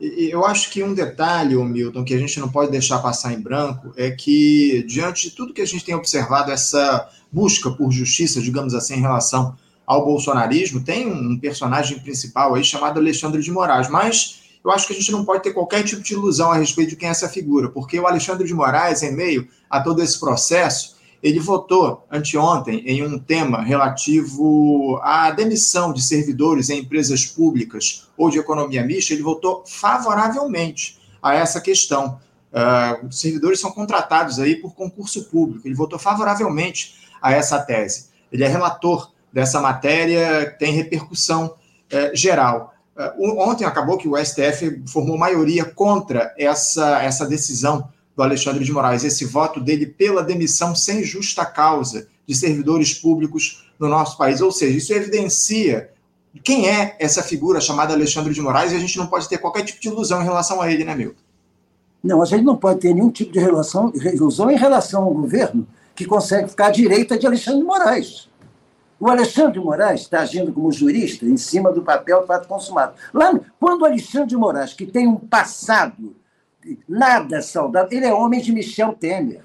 Eu acho que um detalhe, Milton, que a gente não pode deixar passar em branco é que, diante de tudo que a gente tem observado, essa busca por justiça, digamos assim, em relação ao bolsonarismo, tem um personagem principal aí chamado Alexandre de Moraes, mas eu acho que a gente não pode ter qualquer tipo de ilusão a respeito de quem é essa figura, porque o Alexandre de Moraes, em meio a todo esse processo, ele votou anteontem em um tema relativo à demissão de servidores em empresas públicas ou de economia mista, ele votou favoravelmente a essa questão. Uh, os servidores são contratados aí por concurso público. Ele votou favoravelmente a essa tese. Ele é relator dessa matéria, tem repercussão uh, geral. Uh, ontem acabou que o STF formou maioria contra essa, essa decisão do Alexandre de Moraes, esse voto dele pela demissão sem justa causa de servidores públicos no nosso país. Ou seja, isso evidencia quem é essa figura chamada Alexandre de Moraes e a gente não pode ter qualquer tipo de ilusão em relação a ele, né, Milton? Não, a gente não pode ter nenhum tipo de relação, ilusão em relação ao governo que consegue ficar à direita de Alexandre de Moraes. O Alexandre de Moraes está agindo como jurista em cima do papel fato consumado. Lá, quando o Alexandre de Moraes, que tem um passado nada saudável. Ele é homem de Michel Temer.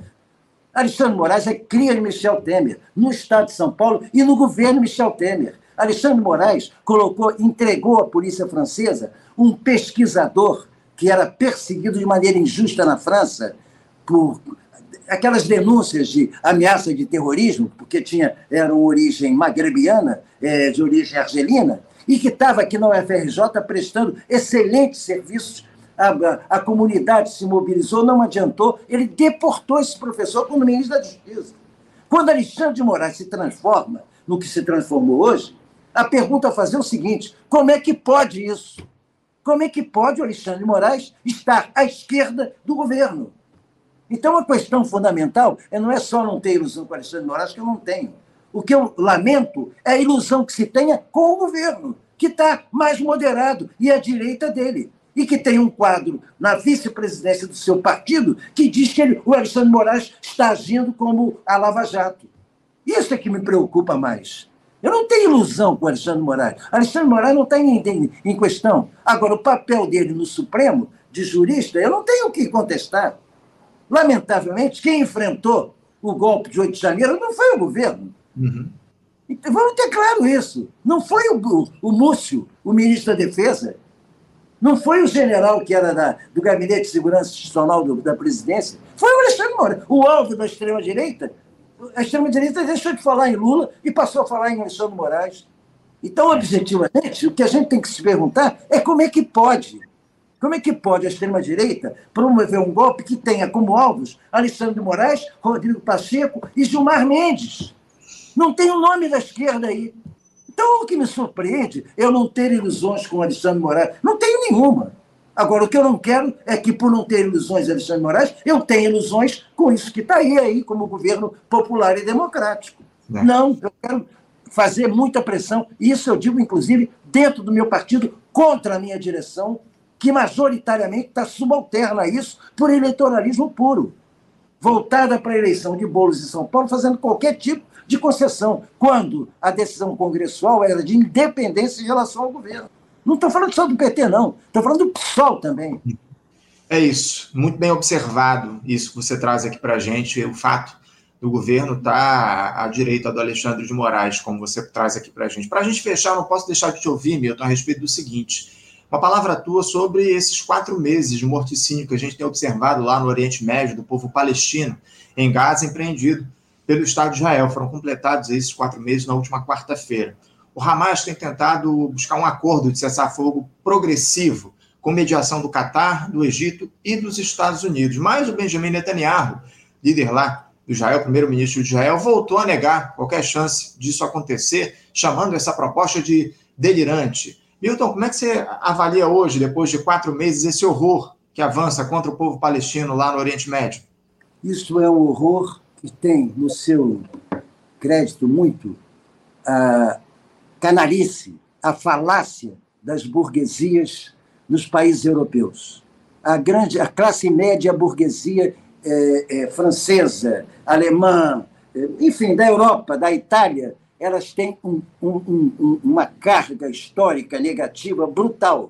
Alexandre Moraes é cria de Michel Temer, no Estado de São Paulo e no governo Michel Temer. Alexandre Moraes colocou, entregou à polícia francesa um pesquisador que era perseguido de maneira injusta na França por aquelas denúncias de ameaça de terrorismo, porque tinha era uma origem magrebiana, é, de origem argelina, e que estava aqui na UFRJ prestando excelentes serviços a, a comunidade se mobilizou, não adiantou, ele deportou esse professor como ministro da Justiça. Quando Alexandre de Moraes se transforma no que se transformou hoje, a pergunta a fazer é o seguinte: como é que pode isso? Como é que pode o Alexandre de Moraes estar à esquerda do governo? Então, a questão fundamental é, não é só não ter ilusão com o Alexandre de Moraes, que eu não tenho. O que eu lamento é a ilusão que se tenha com o governo, que está mais moderado e à direita dele e que tem um quadro na vice-presidência do seu partido que diz que ele, o Alexandre Moraes está agindo como a Lava Jato. Isso é que me preocupa mais. Eu não tenho ilusão com o Alexandre Moraes. Alexandre Moraes não está em, em questão. Agora, o papel dele no Supremo, de jurista, eu não tenho o que contestar. Lamentavelmente, quem enfrentou o golpe de 8 de janeiro não foi o governo, Uhum. Então, vamos ter claro isso. Não foi o, o Múcio, o ministro da Defesa, não foi o general que era da, do Gabinete de Segurança Institucional do, da presidência, foi o Alexandre Moraes, o alvo da extrema-direita. A extrema-direita deixou de falar em Lula e passou a falar em Alexandre Moraes. Então, objetivamente, o que a gente tem que se perguntar é como é que pode. Como é que pode a extrema-direita promover um golpe que tenha como alvos Alexandre de Moraes, Rodrigo Pacheco e Gilmar Mendes? Não tem o nome da esquerda aí. Então, o que me surpreende é eu não ter ilusões com Alexandre Moraes. Não tenho nenhuma. Agora, o que eu não quero é que, por não ter ilusões de Alexandre Moraes, eu tenha ilusões com isso que está aí, aí, como governo popular e democrático. Não. É. não, eu quero fazer muita pressão. Isso eu digo, inclusive, dentro do meu partido, contra a minha direção, que majoritariamente está subalterna a isso por eleitoralismo puro, voltada para a eleição de Boulos em São Paulo, fazendo qualquer tipo de concessão, quando a decisão congressual era de independência em relação ao governo. Não estou falando só do PT, não. Estou falando do PSOL também. É isso. Muito bem observado isso que você traz aqui para a gente, o fato do governo estar tá à direita do Alexandre de Moraes, como você traz aqui para a gente. Para a gente fechar, não posso deixar de te ouvir, Milton, a respeito do seguinte uma palavra tua sobre esses quatro meses de morticínio que a gente tem observado lá no Oriente Médio, do povo palestino, em Gaza, empreendido pelo Estado de Israel. Foram completados esses quatro meses na última quarta-feira. O Hamas tem tentado buscar um acordo de cessar-fogo progressivo, com mediação do Catar, do Egito e dos Estados Unidos. Mas o Benjamin Netanyahu, líder lá do Israel, primeiro-ministro de Israel, voltou a negar qualquer chance disso acontecer, chamando essa proposta de delirante. Milton, como é que você avalia hoje, depois de quatro meses, esse horror que avança contra o povo palestino lá no Oriente Médio? Isso é um horror que tem no seu crédito muito a canalice, a falácia das burguesias nos países europeus. A grande, a classe média a burguesia é, é, francesa, alemã, é, enfim, da Europa, da Itália, elas têm um, um, um, uma carga histórica negativa brutal,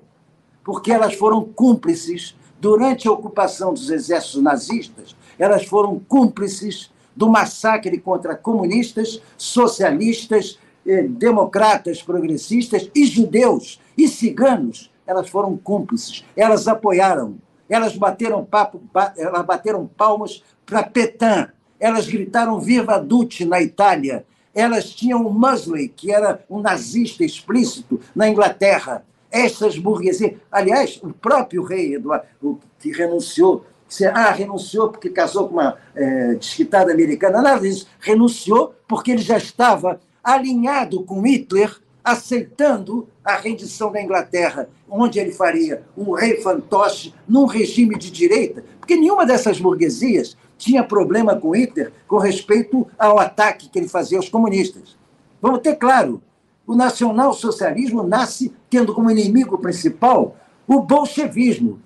porque elas foram cúmplices, durante a ocupação dos exércitos nazistas, elas foram cúmplices do massacre contra comunistas, socialistas, eh, democratas, progressistas e judeus e ciganos. Elas foram cúmplices, elas apoiaram, elas bateram, papo, elas bateram palmas para Petain, elas gritaram Viva Duce na Itália, elas tinham o Musley, que era um nazista explícito na Inglaterra. Essas burguesias. Aliás, o próprio rei Eduardo, que renunciou, ah, renunciou porque casou com uma é, desquitada americana. Nada disso. Renunciou porque ele já estava alinhado com Hitler, aceitando a rendição da Inglaterra, onde ele faria um rei fantoche num regime de direita, porque nenhuma dessas burguesias tinha problema com Hitler com respeito ao ataque que ele fazia aos comunistas. Vamos ter claro, o nacionalsocialismo nasce tendo como inimigo principal o bolchevismo.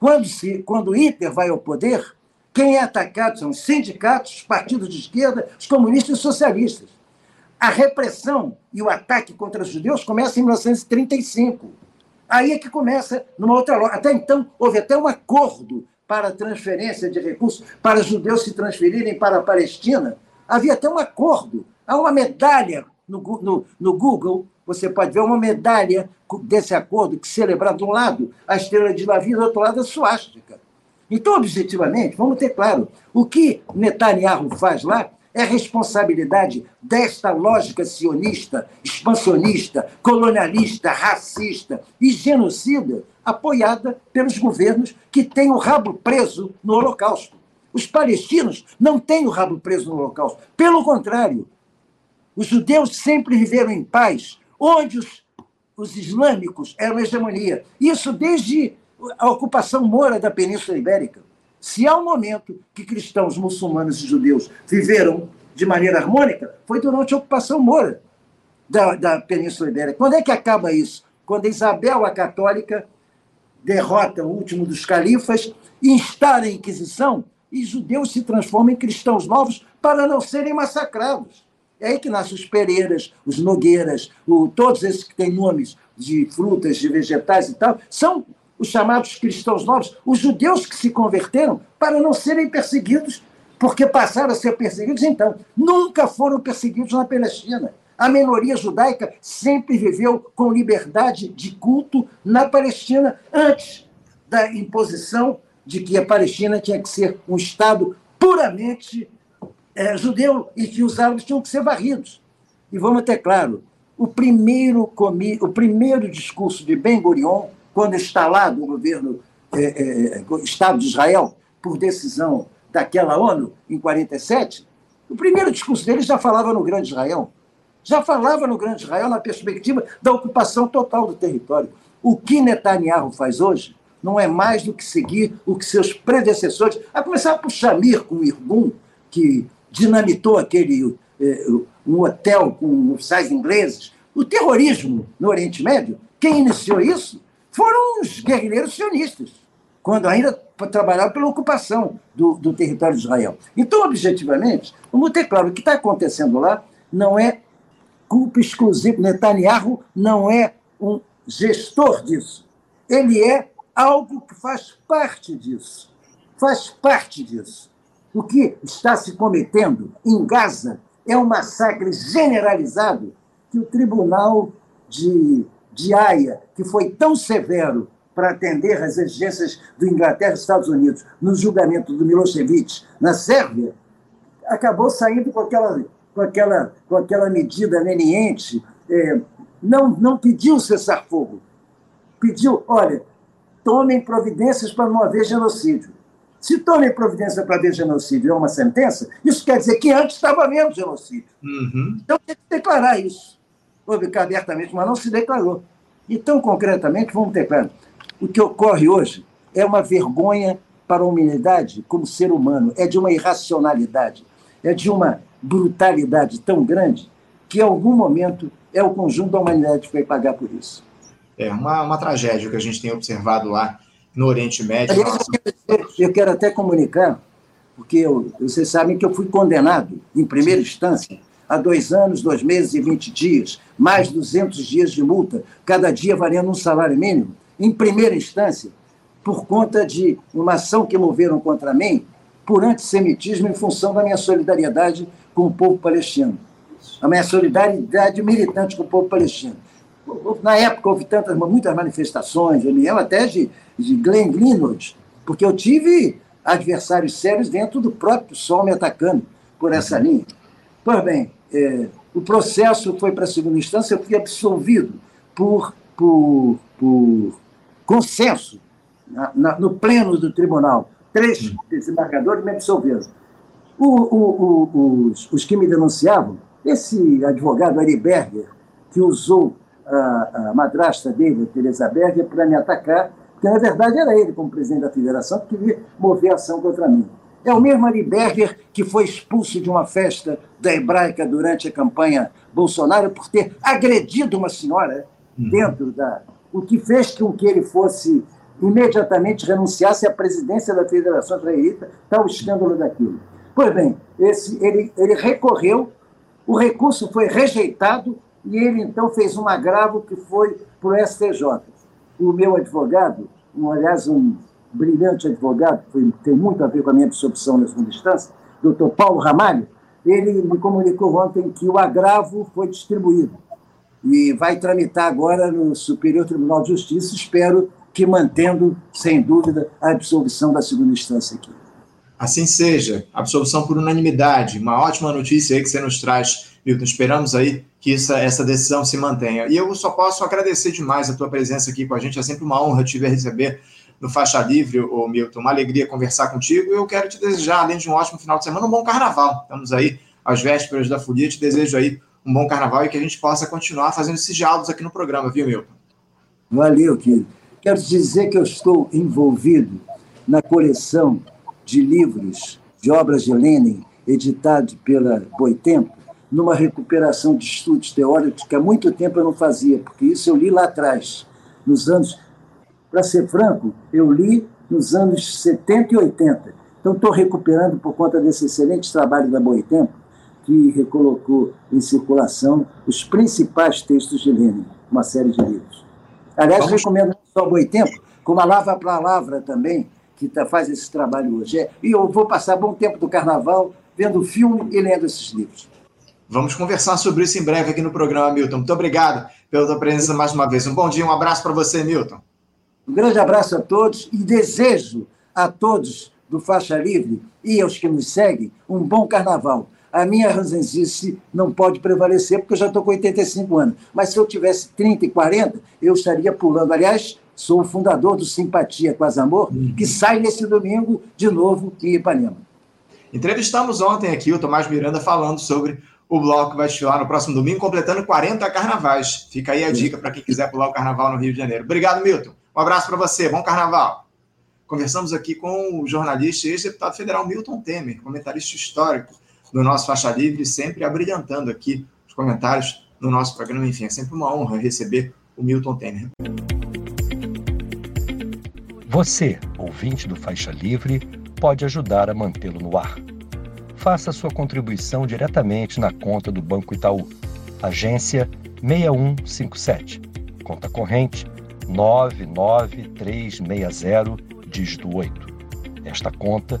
Quando, se, quando Hitler vai ao poder, quem é atacado são os sindicatos, os partidos de esquerda, os comunistas e os socialistas. A repressão e o ataque contra os judeus começa em 1935. Aí é que começa numa outra loja. Até então, houve até um acordo para transferência de recursos para judeus se transferirem para a Palestina. Havia até um acordo. Há uma medalha no, no, no Google, você pode ver uma medalha desse acordo que celebra de um lado a estrela de Davi, do outro lado a suástica. Então, objetivamente, vamos ter claro, o que Netanyahu faz lá é responsabilidade desta lógica sionista, expansionista, colonialista, racista e genocida apoiada pelos governos que têm o rabo preso no Holocausto. Os palestinos não têm o rabo preso no Holocausto. Pelo contrário, os judeus sempre viveram em paz, onde os, os islâmicos eram hegemonia. Isso desde a ocupação mora da Península Ibérica. Se há um momento que cristãos, muçulmanos e judeus viveram de maneira harmônica, foi durante a ocupação mora da, da Península Ibérica. Quando é que acaba isso? Quando Isabel a Católica derrota o último dos califas, instala a Inquisição e judeus se transformam em cristãos novos para não serem massacrados. É aí que nascem os Pereiras, os Nogueiras, o, todos esses que têm nomes de frutas, de vegetais e tal, são os chamados cristãos novos, os judeus que se converteram para não serem perseguidos porque passaram a ser perseguidos então. Nunca foram perseguidos na Palestina. A minoria judaica sempre viveu com liberdade de culto na Palestina antes da imposição de que a Palestina tinha que ser um Estado puramente é, judeu e que os árabes tinham que ser varridos. E vamos ter claro, o primeiro, comi, o primeiro discurso de Ben Gurion, quando instalado o governo é, é, Estado de Israel, por decisão daquela ONU, em 47, o primeiro discurso dele já falava no Grande Israel. Já falava no Grande Israel na perspectiva da ocupação total do território. O que Netanyahu faz hoje não é mais do que seguir o que seus predecessores, a começar por Shamir com o Irgun, que dinamitou aquele eh, um hotel com oficiais ingleses. O terrorismo no Oriente Médio, quem iniciou isso foram os guerrilheiros sionistas, quando ainda trabalhavam pela ocupação do, do território de Israel. Então, objetivamente, vamos ter claro, o que está acontecendo lá não é culpa exclusiva. Netanyahu não é um gestor disso. Ele é algo que faz parte disso. Faz parte disso. O que está se cometendo em Gaza é um massacre generalizado que o Tribunal de, de Haia, que foi tão severo para atender às exigências do Inglaterra e Estados Unidos no julgamento do Milosevic na Sérvia, acabou saindo com aquela, com aquela, com aquela medida leniente, é, não, não pediu cessar-fogo, pediu, olha, tomem providências para não haver genocídio. Se tomem providência para haver genocídio é uma sentença, isso quer dizer que antes estava havendo genocídio. Uhum. Então tem que declarar isso. Publicar abertamente, mas não se declarou. Então, concretamente, vamos ter claro: o que ocorre hoje é uma vergonha para a humanidade como ser humano, é de uma irracionalidade, é de uma brutalidade tão grande que, em algum momento, é o conjunto da humanidade que vai pagar por isso. É uma, uma tragédia que a gente tem observado lá no Oriente Médio. eu quero até comunicar, porque eu, vocês sabem que eu fui condenado, em primeira instância, a dois anos, dois meses e vinte dias, mais 200 dias de multa, cada dia valendo um salário mínimo, em primeira instância, por conta de uma ação que moveram contra mim por antissemitismo em função da minha solidariedade com o povo palestino. A minha solidariedade militante com o povo palestino. Na época houve tantas, muitas manifestações, eu me lembro até de, de Glenn Greenwald, porque eu tive adversários sérios dentro do próprio Sol me atacando por essa uhum. linha. Pois bem, é, o processo foi para a segunda instância, eu fui absolvido por, por, por consenso na, na, no pleno do tribunal. Três desembargadores me absolveram. O, o, o, os, os que me denunciavam, esse advogado Ari Berger, que usou a, a madrasta dele, a Teresa Berger, para me atacar, porque na verdade era ele, como presidente da federação, que queria mover ação contra mim. É o mesmo Ari Berger que foi expulso de uma festa da hebraica durante a campanha Bolsonaro por ter agredido uma senhora uhum. dentro da. O que fez com que ele fosse imediatamente renunciasse à presidência da Federação Israelita, tal escândalo daquilo. Pois bem, esse, ele, ele recorreu, o recurso foi rejeitado e ele então fez um agravo que foi para o STJ. O meu advogado, um, aliás, um brilhante advogado, que tem muito a ver com a minha absorção na segunda instância, doutor Paulo Ramalho, ele me comunicou ontem que o agravo foi distribuído e vai tramitar agora no Superior Tribunal de Justiça, espero que mantendo, sem dúvida, a absolvição da segunda instância aqui. Assim seja, absolvição por unanimidade, uma ótima notícia aí que você nos traz Milton. Esperamos aí que essa, essa decisão se mantenha. E eu só posso agradecer demais a tua presença aqui com a gente. É sempre uma honra te ver receber no Faixa Livre, ô Milton. Uma alegria conversar contigo. E eu quero te desejar, além de um ótimo final de semana, um bom carnaval. Estamos aí às vésperas da folia. Te desejo aí um bom carnaval e que a gente possa continuar fazendo esses diálogos aqui no programa, viu, Milton? Valeu, querido. Quero dizer que eu estou envolvido na coleção de livros de obras de Lenin, editado pela Boitempo, numa recuperação de estudos teóricos que há muito tempo eu não fazia, porque isso eu li lá atrás, nos anos. Para ser franco, eu li nos anos 70 e 80. Então, estou recuperando por conta desse excelente trabalho da Boitempo, que recolocou em circulação os principais textos de Lenin, uma série de livros. Aliás, Vamos... recomendo não só Boitempo, como a Lava para Lavra também, que tá, faz esse trabalho hoje. É, e eu vou passar bom tempo do carnaval vendo filme e lendo esses livros. Vamos conversar sobre isso em breve aqui no programa, Milton. Muito obrigado pela tua presença mais uma vez. Um bom dia, um abraço para você, Milton. Um grande abraço a todos e desejo a todos do Faixa Livre e aos que nos seguem um bom carnaval. A minha ranzenzice não pode prevalecer porque eu já estou com 85 anos. Mas se eu tivesse 30 e 40, eu estaria pulando. Aliás, sou o fundador do Simpatia Quase Amor, que sai nesse domingo de novo em Ipanema. Entrevistamos ontem aqui o Tomás Miranda falando sobre o bloco que vai estilar no próximo domingo, completando 40 carnavais. Fica aí a dica para quem quiser pular o carnaval no Rio de Janeiro. Obrigado, Milton. Um abraço para você. Bom carnaval. Conversamos aqui com o jornalista e ex-deputado federal Milton Temer, comentarista histórico do nosso Faixa Livre, sempre abrilhantando aqui os comentários no nosso programa. Enfim, é sempre uma honra receber o Milton Temer. Você, ouvinte do Faixa Livre, pode ajudar a mantê-lo no ar. Faça sua contribuição diretamente na conta do Banco Itaú, agência 6157, conta corrente 99360 dígito 8. Esta conta